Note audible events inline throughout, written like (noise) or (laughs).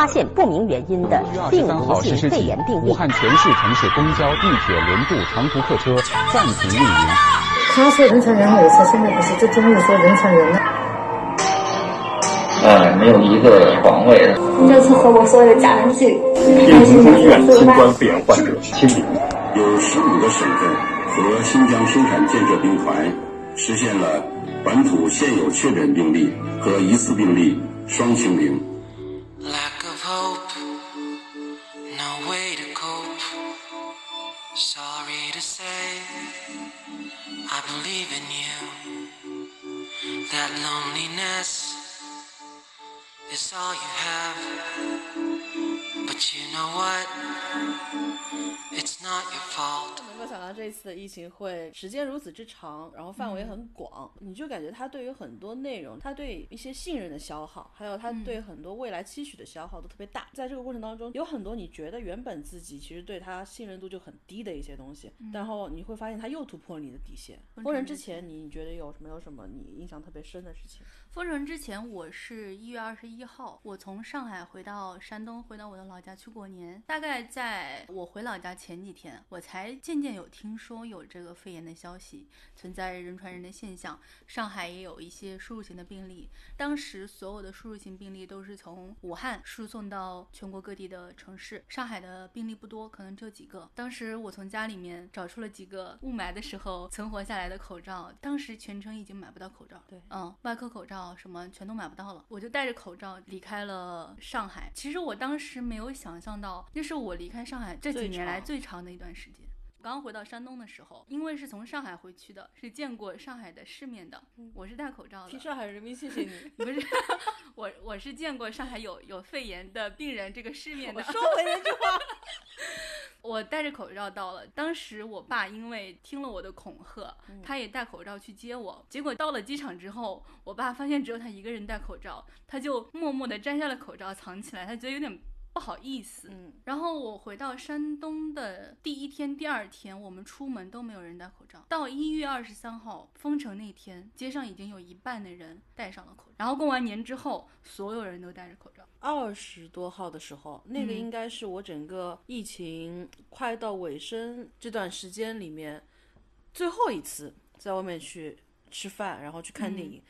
发现不明原因的病毒性肺炎病例。武汉全市城市公交、地铁、轮渡、长途客车暂停运营。他说人传人没错，现在不是这中医说人传人了。呃，没有一个床位。这次和我所有的家人去，病从中医院新冠肺炎患者清零。有十五个省份和新疆生产建设兵团实现了本土现有确诊病例和疑似病例双清零。hope, no way to cope. Sorry to say, I believe in you. That loneliness is all you have. But you know what? It's not your fault. 能够想到这一次的疫情会时间如此之长，然后范围很广，你就感觉他对于很多内容，他对一些信任的消耗，还有他对很多未来期许的消耗都特别大。在这个过程当中，有很多你觉得原本自己其实对他信任度就很低的一些东西，然后你会发现他又突破你的底线。封人之前，你觉得有没有什么你印象特别深的事情？封城之前，我是一月二十一号，我从上海回到山东，回到我的老家去过年。大概在我回老家前几天，我才渐渐有听说有这个肺炎的消息，存在人传人的现象。上海也有一些输入型的病例，当时所有的输入型病例都是从武汉输送到全国各地的城市。上海的病例不多，可能只有几个。当时我从家里面找出了几个雾霾的时候存活下来的口罩，当时全城已经买不到口罩。对，嗯，外科口罩。什么全都买不到了，我就戴着口罩离开了上海。其实我当时没有想象到，那是我离开上海这几年来最长的一段时间。刚回到山东的时候，因为是从上海回去的，是见过上海的世面的，我是戴口罩的。替上海人民谢谢你，(laughs) 不是 (laughs) 我，我是见过上海有有肺炎的病人这个世面的。我说回那句话。(laughs) 我戴着口罩到了，当时我爸因为听了我的恐吓，他也戴口罩去接我。结果到了机场之后，我爸发现只有他一个人戴口罩，他就默默地摘下了口罩藏起来，他觉得有点。不好意思，嗯，然后我回到山东的第一天、第二天，我们出门都没有人戴口罩。到一月二十三号封城那天，街上已经有一半的人戴上了口罩。然后过完年之后，所有人都戴着口罩。二十多号的时候，那个应该是我整个疫情快到尾声这段时间里面最后一次在外面去。吃饭，然后去看电影，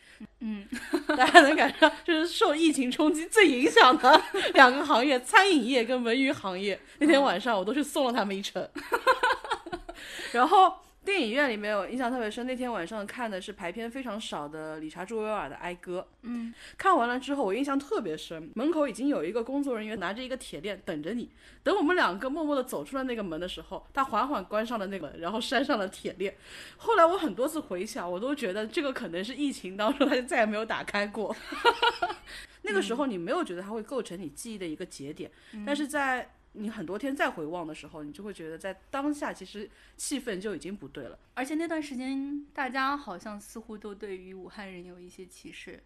嗯，(laughs) 大家能感受到，就是受疫情冲击最影响的 (laughs) 两个行业，餐饮业跟文娱行业。那天晚上我都去送了他们一程，(laughs) 然后。电影院里面，我印象特别深。那天晚上看的是排片非常少的理查·朱维尔的《哀歌》。嗯，看完了之后，我印象特别深。门口已经有一个工作人员拿着一个铁链等着你。等我们两个默默地走出了那个门的时候，他缓缓关上了那个门，然后拴上了铁链。后来我很多次回想，我都觉得这个可能是疫情当中他就再也没有打开过。(laughs) 那个时候你没有觉得它会构成你记忆的一个节点，但是在。你很多天再回望的时候，你就会觉得在当下其实气氛就已经不对了。而且那段时间，大家好像似乎都对于武汉人有一些歧视，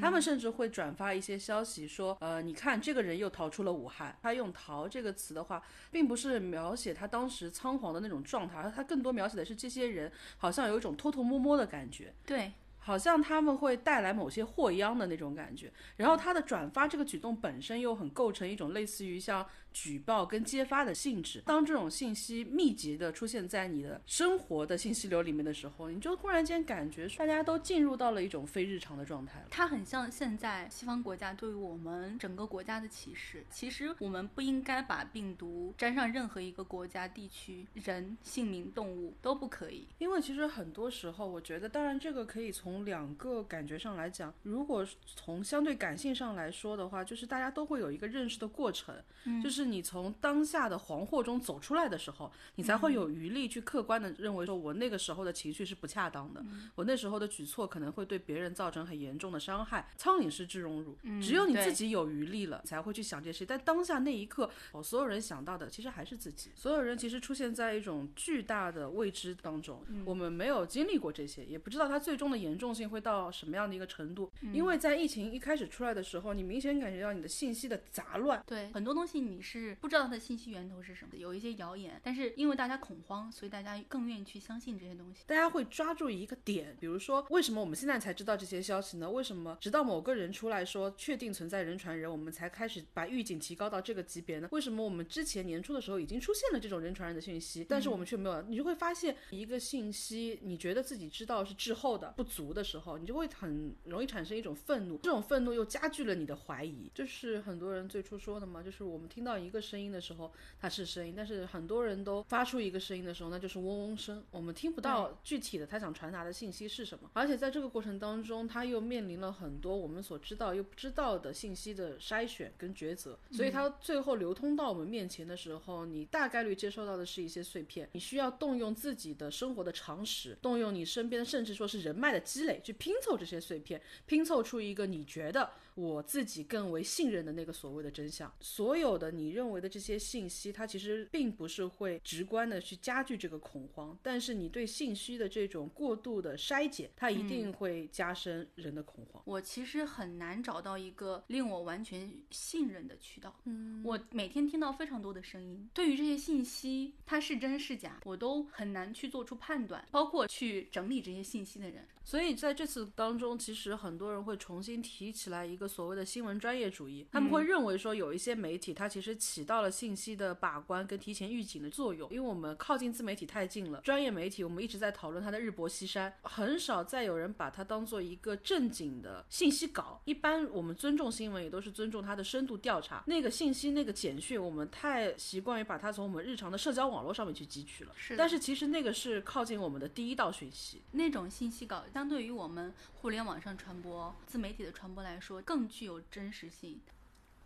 他们甚至会转发一些消息说，呃，你看这个人又逃出了武汉。他用“逃”这个词的话，并不是描写他当时仓皇的那种状态，而他更多描写的是这些人好像有一种偷偷摸摸的感觉。对。好像他们会带来某些祸殃的那种感觉，然后他的转发这个举动本身又很构成一种类似于像举报跟揭发的性质。当这种信息密集的出现在你的生活的信息流里面的时候，你就忽然间感觉大家都进入到了一种非日常的状态。它很像现在西方国家对于我们整个国家的歧视。其实我们不应该把病毒沾上任何一个国家、地区、人、姓名、动物都不可以。因为其实很多时候，我觉得，当然这个可以从从两个感觉上来讲，如果从相对感性上来说的话，就是大家都会有一个认识的过程，就是你从当下的惶惑中走出来的时候，你才会有余力去客观的认为说，我那个时候的情绪是不恰当的，我那时候的举措可能会对别人造成很严重的伤害。苍蝇是知荣辱，只有你自己有余力了，才会去想这些。但当下那一刻，我所有人想到的其实还是自己。所有人其实出现在一种巨大的未知当中，我们没有经历过这些，也不知道它最终的严重。重性会到什么样的一个程度？因为在疫情一开始出来的时候，你明显感觉到你的信息的杂乱。对，很多东西你是。不知道它的信息源头是什么，有一些谣言，但是因为大家恐慌，所以大家更愿意去相信这些东西。大家会抓住一个点，比如说为什么我们现在才知道这些消息呢？为什么直到某个人出来说确定存在人传人，我们才开始把预警提高到这个级别呢？为什么我们之前年初的时候已经出现了这种人传人的讯息，但是我们却没有？你就会发现一个信息，你觉得自己知道是滞后的、不足的时候，你就会很容易产生一种愤怒，这种愤怒又加剧了你的怀疑。就是很多人最初说的嘛，就是我们听到一个声音的时候，它是声音，但是很多人都发出一个声音的时候，那就是嗡嗡声，我们听不到具体的他想传达的信息是什么。而且在这个过程当中，他又面临了很多我们所知道又不知道的信息的筛选跟抉择，所以他最后流通到我们面前的时候，你大概率接收到的是一些碎片，你需要动用自己的生活的常识，动用你身边甚至说是人脉的积累去拼凑这些碎片，拼凑出一个你觉得。我自己更为信任的那个所谓的真相，所有的你认为的这些信息，它其实并不是会直观的去加剧这个恐慌，但是你对信息的这种过度的筛减，它一定会加深人的恐慌。我其实很难找到一个令我完全信任的渠道。嗯，我每天听到非常多的声音，对于这些信息它是真是假，我都很难去做出判断，包括去整理这些信息的人。所以在这次当中，其实很多人会重新提起来一个所谓的新闻专业主义，他们会认为说有一些媒体它其实起到了信息的把关跟提前预警的作用，因为我们靠近自媒体太近了，专业媒体我们一直在讨论它的日薄西山，很少再有人把它当做一个正经的信息稿。一般我们尊重新闻也都是尊重它的深度调查，那个信息那个简讯，我们太习惯于把它从我们日常的社交网络上面去汲取了。是，但是其实那个是靠近我们的第一道讯息，那种信息稿。相对于我们互联网上传播、自媒体的传播来说，更具有真实性。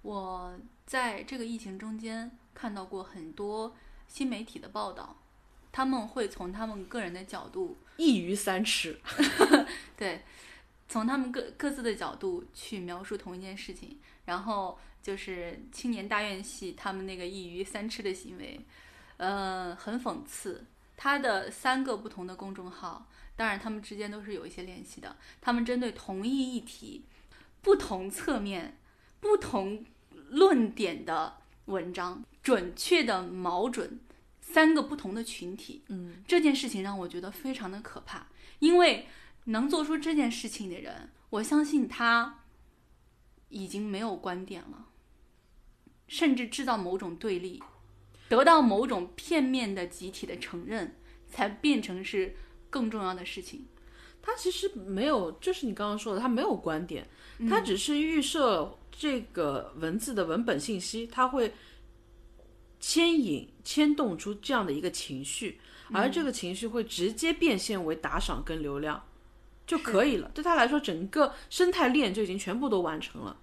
我在这个疫情中间看到过很多新媒体的报道，他们会从他们个人的角度一鱼三吃，(laughs) 对，从他们各各自的角度去描述同一件事情，然后就是青年大院系他们那个一鱼三吃的行为，呃，很讽刺。他的三个不同的公众号。当然，他们之间都是有一些联系的。他们针对同一议题、不同侧面、不同论点的文章，准确的瞄准三个不同的群体。嗯，这件事情让我觉得非常的可怕，因为能做出这件事情的人，我相信他已经没有观点了，甚至制造某种对立，得到某种片面的集体的承认，才变成是。更重要的事情，他其实没有，就是你刚刚说的，他没有观点，他只是预设这个文字的文本信息，他会牵引、牵动出这样的一个情绪，而这个情绪会直接变现为打赏跟流量就可以了。对他来说，整个生态链就已经全部都完成了。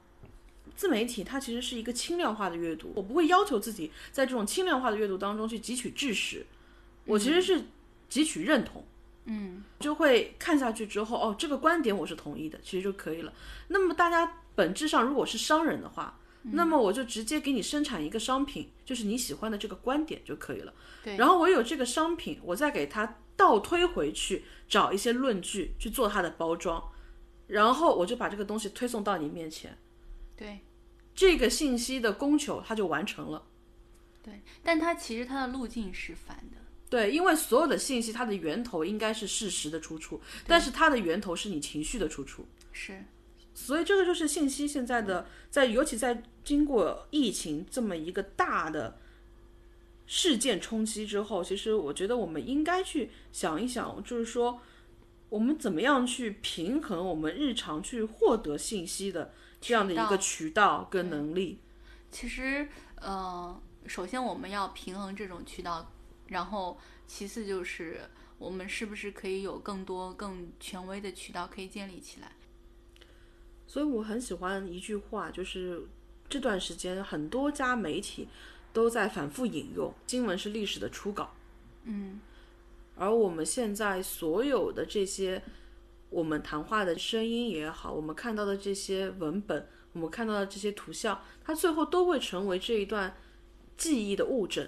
自媒体它其实是一个轻量化的阅读，我不会要求自己在这种轻量化的阅读当中去汲取知识，我其实是汲取认同。嗯，就会看下去之后，哦，这个观点我是同意的，其实就可以了。那么大家本质上如果是商人的话，那么我就直接给你生产一个商品，就是你喜欢的这个观点就可以了。对，然后我有这个商品，我再给它倒推回去，找一些论据去做它的包装，然后我就把这个东西推送到你面前。对，这个信息的供求它就完成了。对，但它其实它的路径是反的。对，因为所有的信息它的源头应该是事实的出处，但是它的源头是你情绪的出处。是，所以这个就是信息现在的在，尤其在经过疫情这么一个大的事件冲击之后，其实我觉得我们应该去想一想，就是说我们怎么样去平衡我们日常去获得信息的这样的一个渠道跟能力。其实，呃，首先我们要平衡这种渠道。然后，其次就是我们是不是可以有更多更权威的渠道可以建立起来？所以我很喜欢一句话，就是这段时间很多家媒体都在反复引用：“新闻是历史的初稿。”嗯，而我们现在所有的这些我们谈话的声音也好，我们看到的这些文本，我们看到的这些图像，它最后都会成为这一段记忆的物证。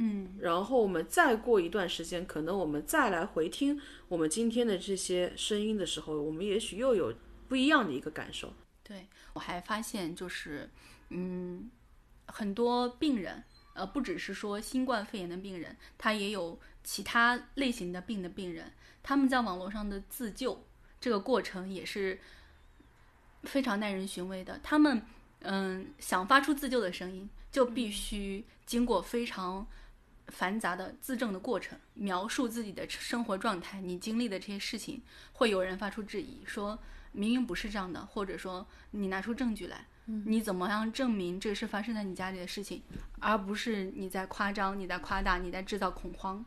嗯，然后我们再过一段时间，可能我们再来回听我们今天的这些声音的时候，我们也许又有不一样的一个感受。对我还发现就是，嗯，很多病人，呃，不只是说新冠肺炎的病人，他也有其他类型的病的病人，他们在网络上的自救这个过程也是非常耐人寻味的。他们嗯想发出自救的声音，就必须经过非常繁杂的自证的过程，描述自己的生活状态，你经历的这些事情，会有人发出质疑，说明明不是这样的，或者说你拿出证据来。你怎么样证明这是发生在你家里的事情，而不是你在夸张、你在夸大、你在制造恐慌？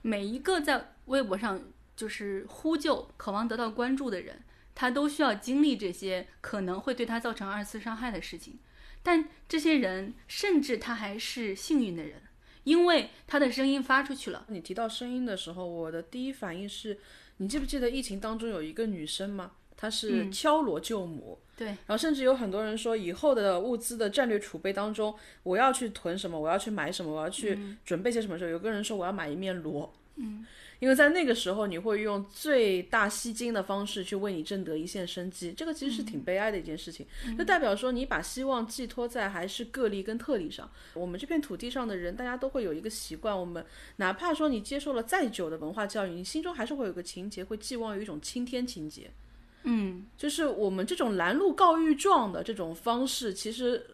每一个在微博上就是呼救、渴望得到关注的人，他都需要经历这些可能会对他造成二次伤害的事情。但这些人，甚至他还是幸运的人，因为他的声音发出去了。你提到声音的时候，我的第一反应是，你记不记得疫情当中有一个女生吗？她是敲锣救母。对，然后甚至有很多人说，以后的物资的战略储备当中，我要去囤什么，我要去买什么，我要去准备些什么时候，有个人说我要买一面锣，嗯，因为在那个时候你会用最大吸金的方式去为你挣得一线生机，这个其实是挺悲哀的一件事情，就代表说你把希望寄托在还是个例跟特例上。我们这片土地上的人，大家都会有一个习惯，我们哪怕说你接受了再久的文化教育，你心中还是会有个情节，会寄望于一种青天情节。嗯，就是我们这种拦路告御状的这种方式，其实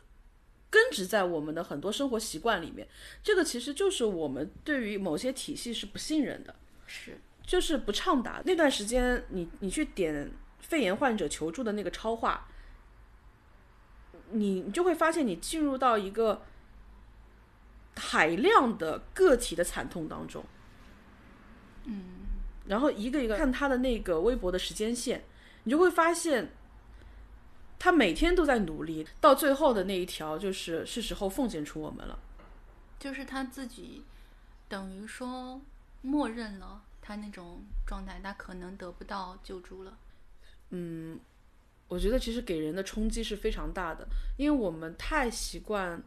根植在我们的很多生活习惯里面。这个其实就是我们对于某些体系是不信任的，是就是不畅达。那段时间，你你去点肺炎患者求助的那个超话，你你就会发现你进入到一个海量的个体的惨痛当中。嗯，然后一个一个看他的那个微博的时间线。你就会发现，他每天都在努力，到最后的那一条就是是时候奉献出我们了。就是他自己，等于说默认了他那种状态，他可能得不到救助了。嗯，我觉得其实给人的冲击是非常大的，因为我们太习惯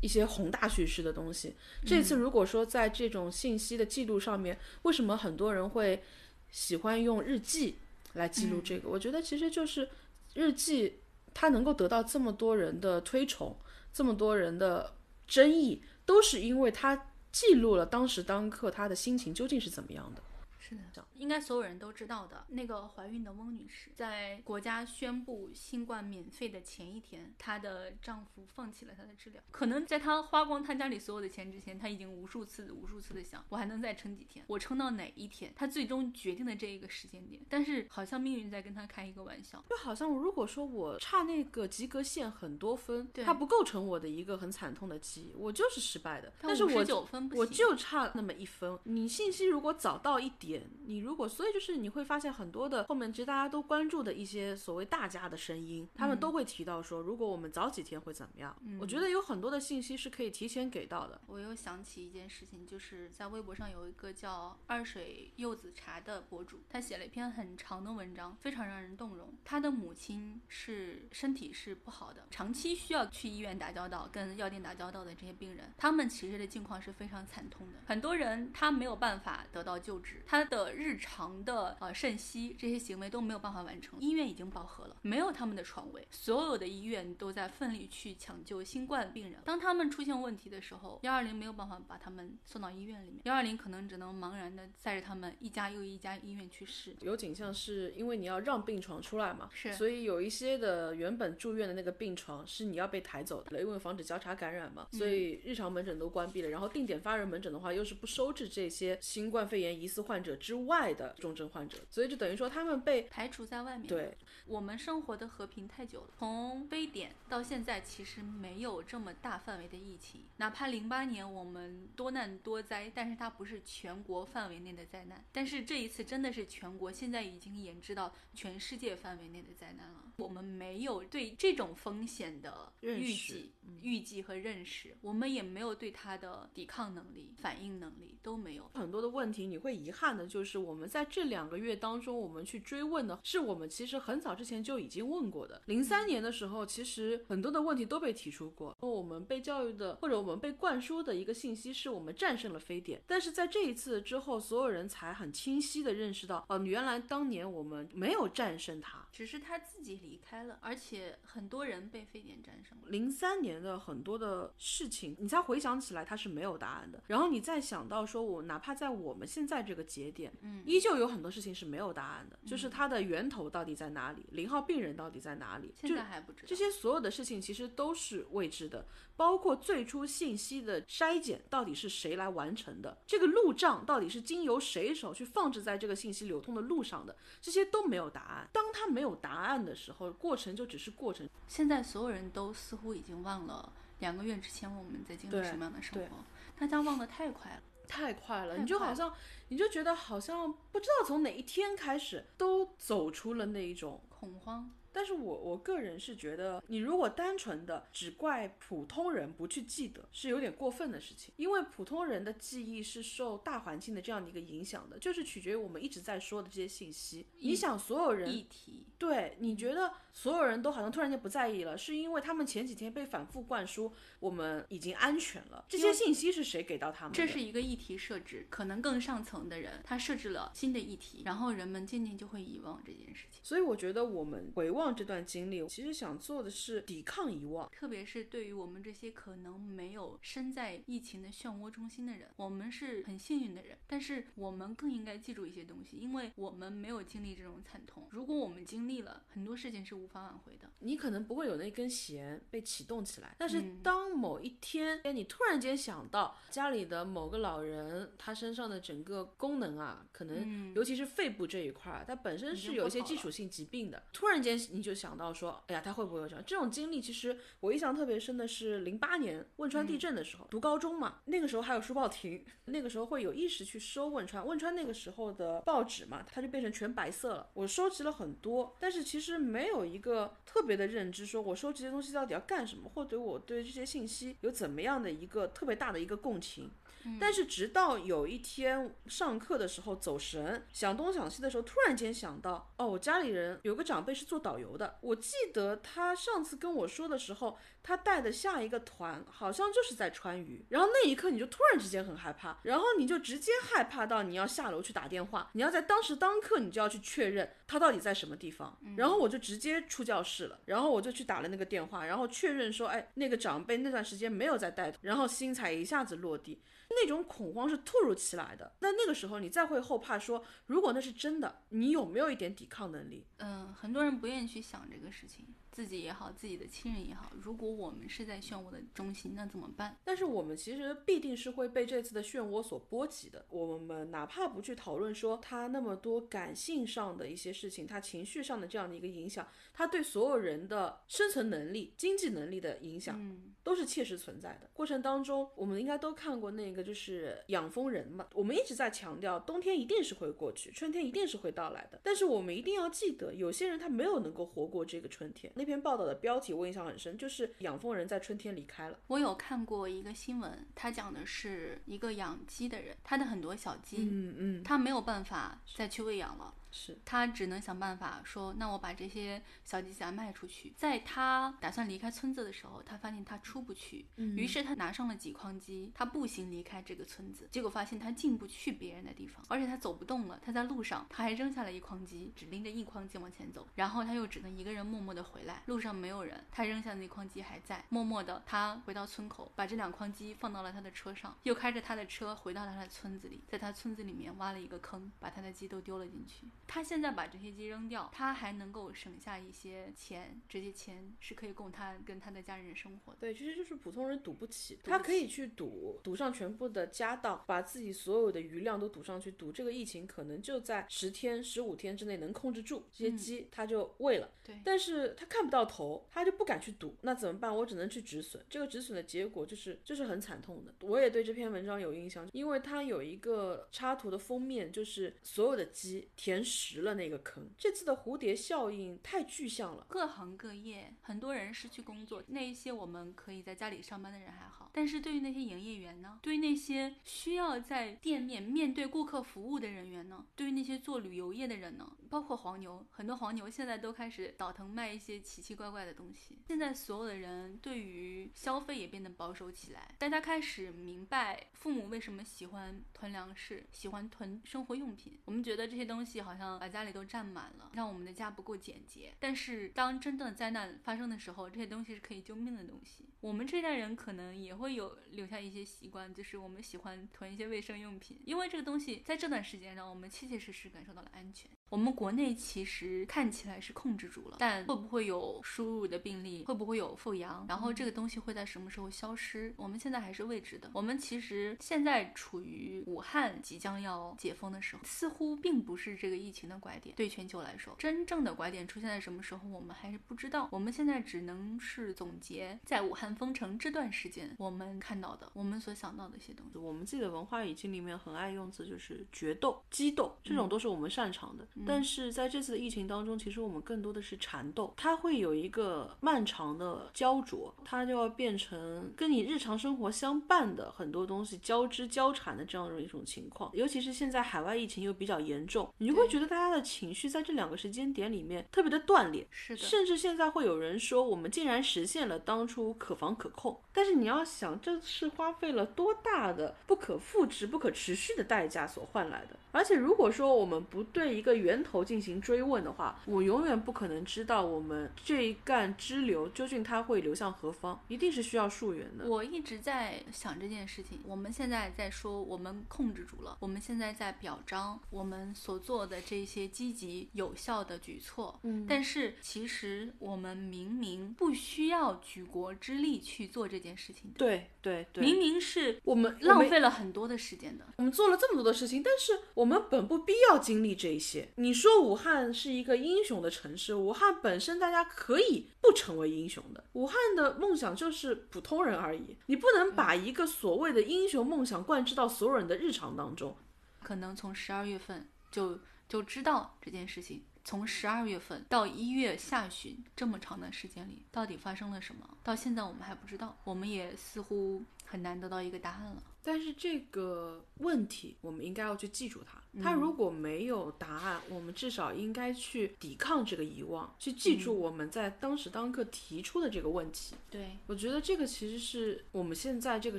一些宏大叙事的东西。这次如果说在这种信息的记录上面，为什么很多人会喜欢用日记？来记录这个，我觉得其实就是日记，它能够得到这么多人的推崇，这么多人的争议，都是因为它记录了当时当刻他的心情究竟是怎么样的。是的，应该所有人都知道的。那个怀孕的翁女士，在国家宣布新冠免费的前一天，她的丈夫放弃了她的治疗。可能在她花光她家里所有的钱之前，她已经无数次、无数次的想，我还能再撑几天，我撑到哪一天？她最终决定了这一个时间点。但是好像命运在跟她开一个玩笑，就好像如果说我差那个及格线很多分，它不构成我的一个很惨痛的记忆，我就是失败的。但是我九分我就差那么一分。你信息如果早到一点。你如果，所以就是你会发现很多的后面，其实大家都关注的一些所谓大家的声音，他们都会提到说，如果我们早几天会怎么样？我觉得有很多的信息是可以提前给到的。我又想起一件事情，就是在微博上有一个叫二水柚子茶的博主，他写了一篇很长的文章，非常让人动容。他的母亲是身体是不好的，长期需要去医院打交道、跟药店打交道的这些病人，他们其实的境况是非常惨痛的。很多人他没有办法得到救治，他的日常的呃肾息这些行为都没有办法完成，医院已经饱和了，没有他们的床位，所有的医院都在奋力去抢救新冠病人。当他们出现问题的时候，幺二零没有办法把他们送到医院里面，幺二零可能只能茫然的载着他们一家又一家医院去试。有景象是因为你要让病床出来嘛，是，所以有一些的原本住院的那个病床是你要被抬走的，因为防止交叉感染嘛，所以日常门诊都关闭了。然后定点发热门诊的话，又是不收治这些新冠肺炎疑似患者之外的。重症患者，所以就等于说他们被排除在外面。对，我们生活的和平太久了，从非典到现在，其实没有这么大范围的疫情。哪怕零八年我们多难多灾，但是它不是全国范围内的灾难。但是这一次真的是全国，现在已经延至到全世界范围内的灾难了。我们没有对这种风险的预计、预计和认识，我们也没有对它的抵抗能力、反应能力都没有。很多的问题，你会遗憾的。就是我们在这两个月当中，我们去追问的是我们其实很早之前就已经问过的。零三年的时候，其实很多的问题都被提出过。我们被教育的或者我们被灌输的一个信息是我们战胜了非典，但是在这一次之后，所有人才很清晰的认识到，哦，原来当年我们没有战胜它，只是他自己离开了，而且很多人被非典战胜了。零三年的很多的事情，你再回想起来，它是没有答案的。然后你再想到说，我哪怕在我们现在这个节点，嗯，依旧有很多事情是没有答案的，就是它的源头到底在哪里，零号病人到底在哪里，现在还不知道。这些所有的事情其实都是未知的，包括最初信息的筛检到底是谁来完成的，这个路障到底是经由谁手去放置在这个信息流通的路上的，这些都没有答案。当它没有答案的时候，过程就只是过程。现在所有人都似乎已经忘了两个月之前我们在经历什么样的生活，大家忘得太快了，太快了。你就好像，你就觉得好像不知道从哪一天开始都走出了那一种恐慌。但是我我个人是觉得，你如果单纯的只怪普通人不去记得，是有点过分的事情。因为普通人的记忆是受大环境的这样的一个影响的，就是取决于我们一直在说的这些信息。你想，所有人议题，对，你觉得所有人都好像突然间不在意了，是因为他们前几天被反复灌输我们已经安全了。这些信息是谁给到他们？这是一个议题设置，可能更上层的人他设置了新的议题，然后人们渐渐就会遗忘这件事情。所以我觉得我们回望。望这段经历，其实想做的是抵抗遗忘，特别是对于我们这些可能没有身在疫情的漩涡中心的人，我们是很幸运的人。但是我们更应该记住一些东西，因为我们没有经历这种惨痛。如果我们经历了很多事情，是无法挽回的。你可能不会有那根弦被启动起来，但是当某一天，哎，你突然间想到家里的某个老人，他身上的整个功能啊，可能尤其是肺部这一块，它本身是有一些基础性疾病的，突然间。你就想到说，哎呀，他会不会有这样这种经历？其实我印象特别深的是零八年汶川地震的时候，读高中嘛，那个时候还有书报亭，那个时候会有意识去收汶川。汶川那个时候的报纸嘛，它就变成全白色了。我收集了很多，但是其实没有一个特别的认知，说我收集的东西到底要干什么，或者我对这些信息有怎么样的一个特别大的一个共情。但是直到有一天上课的时候走神，想东想西的时候，突然间想到，哦，我家里人有个长辈是做导游的。我记得他上次跟我说的时候，他带的下一个团好像就是在川渝。然后那一刻你就突然之间很害怕，然后你就直接害怕到你要下楼去打电话，你要在当时当刻你就要去确认他到底在什么地方。然后我就直接出教室了，然后我就去打了那个电话，然后确认说，哎，那个长辈那段时间没有在带，然后心才一下子落地。那种恐慌是突如其来的，那那个时候你再会后怕说，如果那是真的，你有没有一点抵抗能力？嗯，很多人不愿意去想这个事情。自己也好，自己的亲人也好，如果我们是在漩涡的中心，那怎么办？但是我们其实必定是会被这次的漩涡所波及的。我们哪怕不去讨论说他那么多感性上的一些事情，他情绪上的这样的一个影响，他对所有人的生存能力、经济能力的影响，都是切实存在的。过程当中，我们应该都看过那个就是养蜂人嘛。我们一直在强调，冬天一定是会过去，春天一定是会到来的。但是我们一定要记得，有些人他没有能够活过这个春天。那篇报道的标题我印象很深，就是养蜂人在春天离开了。我有看过一个新闻，他讲的是一个养鸡的人，他的很多小鸡，嗯嗯，他没有办法再去喂养了。是他只能想办法说，那我把这些小鸡仔卖出去。在他打算离开村子的时候，他发现他出不去，于是他拿上了几筐鸡，他步行离开这个村子。结果发现他进不去别人的地方，而且他走不动了。他在路上，他还扔下了一筐鸡，只拎着一筐鸡往前走。然后他又只能一个人默默的回来，路上没有人，他扔下的那筐鸡还在。默默的，他回到村口，把这两筐鸡放到了他的车上，又开着他的车回到了他的村子里，在他村子里面挖了一个坑，把他的鸡都丢了进去。他现在把这些鸡扔掉，他还能够省下一些钱，这些钱是可以供他跟他的家人生活的。对，其实就是普通人赌不起，他可以去赌，赌上全部的家当，把自己所有的余量都赌上去，赌这个疫情可能就在十天、十五天之内能控制住这些鸡，他就喂了。对，但是他看不到头，他就不敢去赌，那怎么办？我只能去止损。这个止损的结果就是就是很惨痛的。我也对这篇文章有印象，因为它有一个插图的封面，就是所有的鸡填食。实了那个坑。这次的蝴蝶效应太具象了，各行各业很多人失去工作，那一些我们可以在家里上班的人还好，但是对于那些营业员呢？对于那些需要在店面面对顾客服务的人员呢？对于那些做旅游业的人呢？包括黄牛，很多黄牛现在都开始倒腾卖一些奇奇怪怪的东西。现在所有的人对于消费也变得保守起来，大家开始明白父母为什么喜欢囤粮食，喜欢囤生活用品。我们觉得这些东西好像把家里都占满了，让我们的家不够简洁。但是当真正的灾难发生的时候，这些东西是可以救命的东西。我们这代人可能也会有留下一些习惯，就是我们喜欢囤一些卫生用品，因为这个东西在这段时间让我们切切实实感受到了安全。我们国内其实看起来是控制住了，但会不会有输入的病例？会不会有复阳？然后这个东西会在什么时候消失？我们现在还是未知的。我们其实现在处于武汉即将要解封的时候，似乎并不是这个疫情的拐点。对全球来说，真正的拐点出现在什么时候，我们还是不知道。我们现在只能是总结在武汉封城这段时间我们看到的，我们所想到的一些东西。我们自己的文化语境里面很爱用词，就是决斗、激斗，这种都是我们擅长的。但是在这次的疫情当中，其实我们更多的是缠斗，它会有一个漫长的焦灼，它就要变成跟你日常生活相伴的很多东西交织交缠的这样的一种情况。尤其是现在海外疫情又比较严重，你就会觉得大家的情绪在这两个时间点里面特别的断裂。是的，甚至现在会有人说，我们竟然实现了当初可防可控。但是你要想，这是花费了多大的不可复制、不可持续的代价所换来的。而且如果说我们不对一个源头进行追问的话，我永远不可能知道我们这一干支流究竟它会流向何方，一定是需要溯源的。我一直在想这件事情。我们现在在说我们控制住了，我们现在在表彰我们所做的这些积极有效的举措。嗯，但是其实我们明明不需要举国之力去做这件事情的。对对对，明明是我们浪费了很多的时间的。我们做了这么多的事情，但是我们本不必要经历这一些。你说武汉是一个英雄的城市，武汉本身大家可以不成为英雄的。武汉的梦想就是普通人而已，你不能把一个所谓的英雄梦想贯彻到所有人的日常当中。可能从十二月份就就知道这件事情。从十二月份到一月下旬这么长的时间里，到底发生了什么？到现在我们还不知道，我们也似乎很难得到一个答案了。但是这个问题，我们应该要去记住它。它如果没有答案，我们至少应该去抵抗这个遗忘，去记住我们在当时当刻提出的这个问题。对，我觉得这个其实是我们现在这个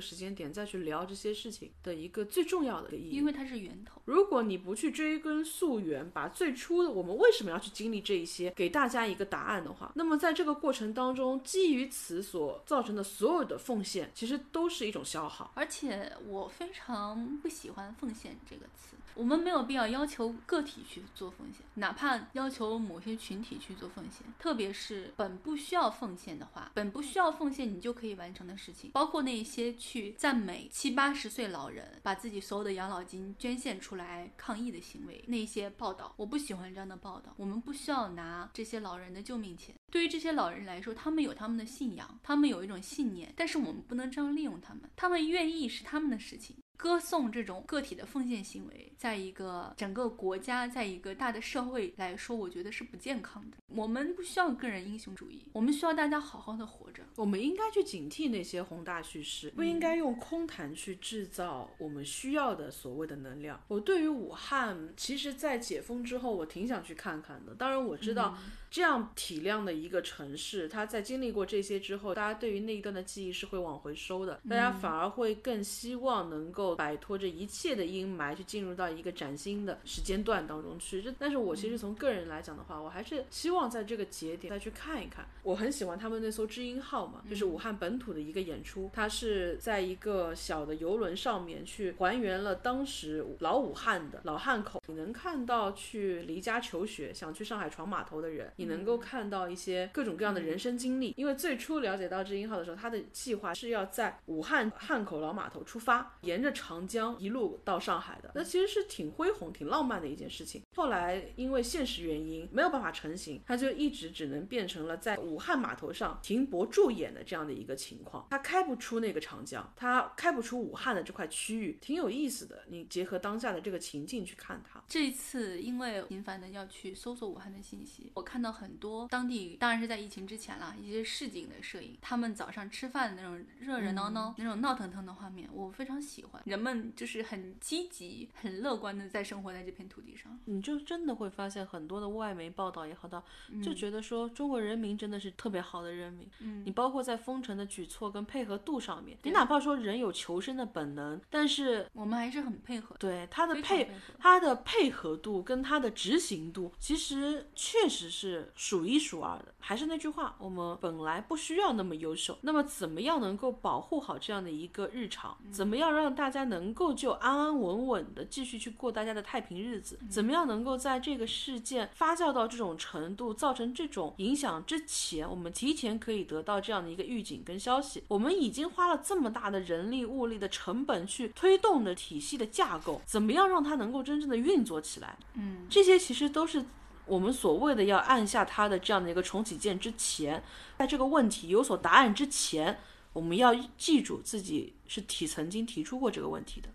时间点再去聊这些事情的一个最重要的意义，因为它是源头。如果你不去追根溯源，把最初的我们为什么要去经历这一些，给大家一个答案的话，那么在这个过程当中，基于此所造成的所有的奉献，其实都是一种消耗。而且我非常不喜欢“奉献”这个词。我们没有必要要求个体去做奉献，哪怕要求某些群体去做奉献，特别是本不需要奉献的话，本不需要奉献你就可以完成的事情，包括那些去赞美七八十岁老人把自己所有的养老金捐献出来抗疫的行为，那些报道，我不喜欢这样的报道。我们不需要拿这些老人的救命钱。对于这些老人来说，他们有他们的信仰，他们有一种信念，但是我们不能这样利用他们。他们愿意是他们的事情。歌颂这种个体的奉献行为，在一个整个国家，在一个大的社会来说，我觉得是不健康的。我们不需要个人英雄主义，我们需要大家好好的活着。我们应该去警惕那些宏大叙事，不应该用空谈去制造我们需要的所谓的能量。我对于武汉，其实，在解封之后，我挺想去看看的。当然，我知道这样体量的一个城市，它在经历过这些之后，大家对于那一段的记忆是会往回收的，大家反而会更希望能够。摆脱这一切的阴霾，去进入到一个崭新的时间段当中去。这，但是我其实从个人来讲的话，我还是希望在这个节点再去看一看。我很喜欢他们那艘知音号嘛，就是武汉本土的一个演出。它是在一个小的游轮上面去还原了当时老武汉的老汉口。你能看到去离家求学，想去上海闯码头的人，你能够看到一些各种各样的人生经历。因为最初了解到知音号的时候，它的计划是要在武汉汉口老码头出发，沿着着长江一路到上海的，那其实是挺恢宏、挺浪漫的一件事情。后来因为现实原因没有办法成型，它就一直只能变成了在武汉码头上停泊驻演的这样的一个情况。它开不出那个长江，它开不出武汉的这块区域，挺有意思的。你结合当下的这个情境去看它。这一次因为频繁的要去搜索武汉的信息，我看到很多当地，当然是在疫情之前了，一些市井的摄影，他们早上吃饭的那种热热闹闹、那种闹腾腾的画面，我非常喜欢。人们就是很积极、很乐观的在生活在这片土地上。你就真的会发现很多的外媒报道也好，到就觉得说中国人民真的是特别好的人民。嗯，你包括在封城的举措跟配合度上面，你哪怕说人有求生的本能，但是我们还是很配合。对他的配配他的配合度跟他的执行度，其实确实是数一数二的。还是那句话，我们本来不需要那么优秀，那么怎么样能够保护好这样的一个日常？怎么样让大家能够就安安稳稳的继续去过大家的太平日子？怎么样能够在这个事件发酵到这种程度，造成这种影响之前，我们提前可以得到这样的一个预警跟消息？我们已经花了这么大的人力物力的成本去推动的体系的架构，怎么样让它能够真正的运作起来？嗯，这些其实都是我们所谓的要按下它的这样的一个重启键之前，在这个问题有所答案之前，我们要记住自己是提曾经提出过这个问题的。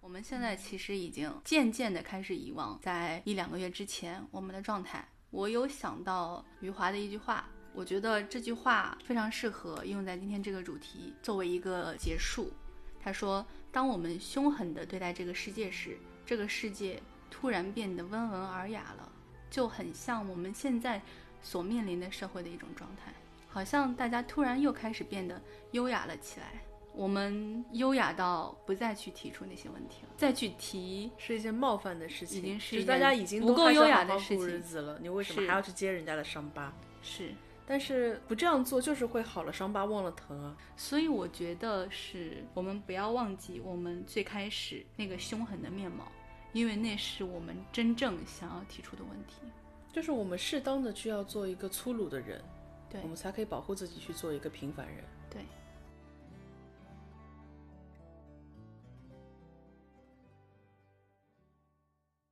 我们现在其实已经渐渐的开始遗忘，在一两个月之前我们的状态。我有想到余华的一句话，我觉得这句话非常适合用在今天这个主题，作为一个结束。他说：“当我们凶狠地对待这个世界时，这个世界突然变得温文尔雅了，就很像我们现在所面临的社会的一种状态，好像大家突然又开始变得优雅了起来。我们优雅到不再去提出那些问题了，再去提是一件冒犯的事情，已经是就是大家已经不够优雅的事情日子了，你为什么还要去揭人家的伤疤？是。”但是不这样做，就是会好了伤疤忘了疼啊。所以我觉得是我们不要忘记我们最开始那个凶狠的面貌，因为那是我们真正想要提出的问题。就是我们适当的去要做一个粗鲁的人，对我们才可以保护自己去做一个平凡人。对，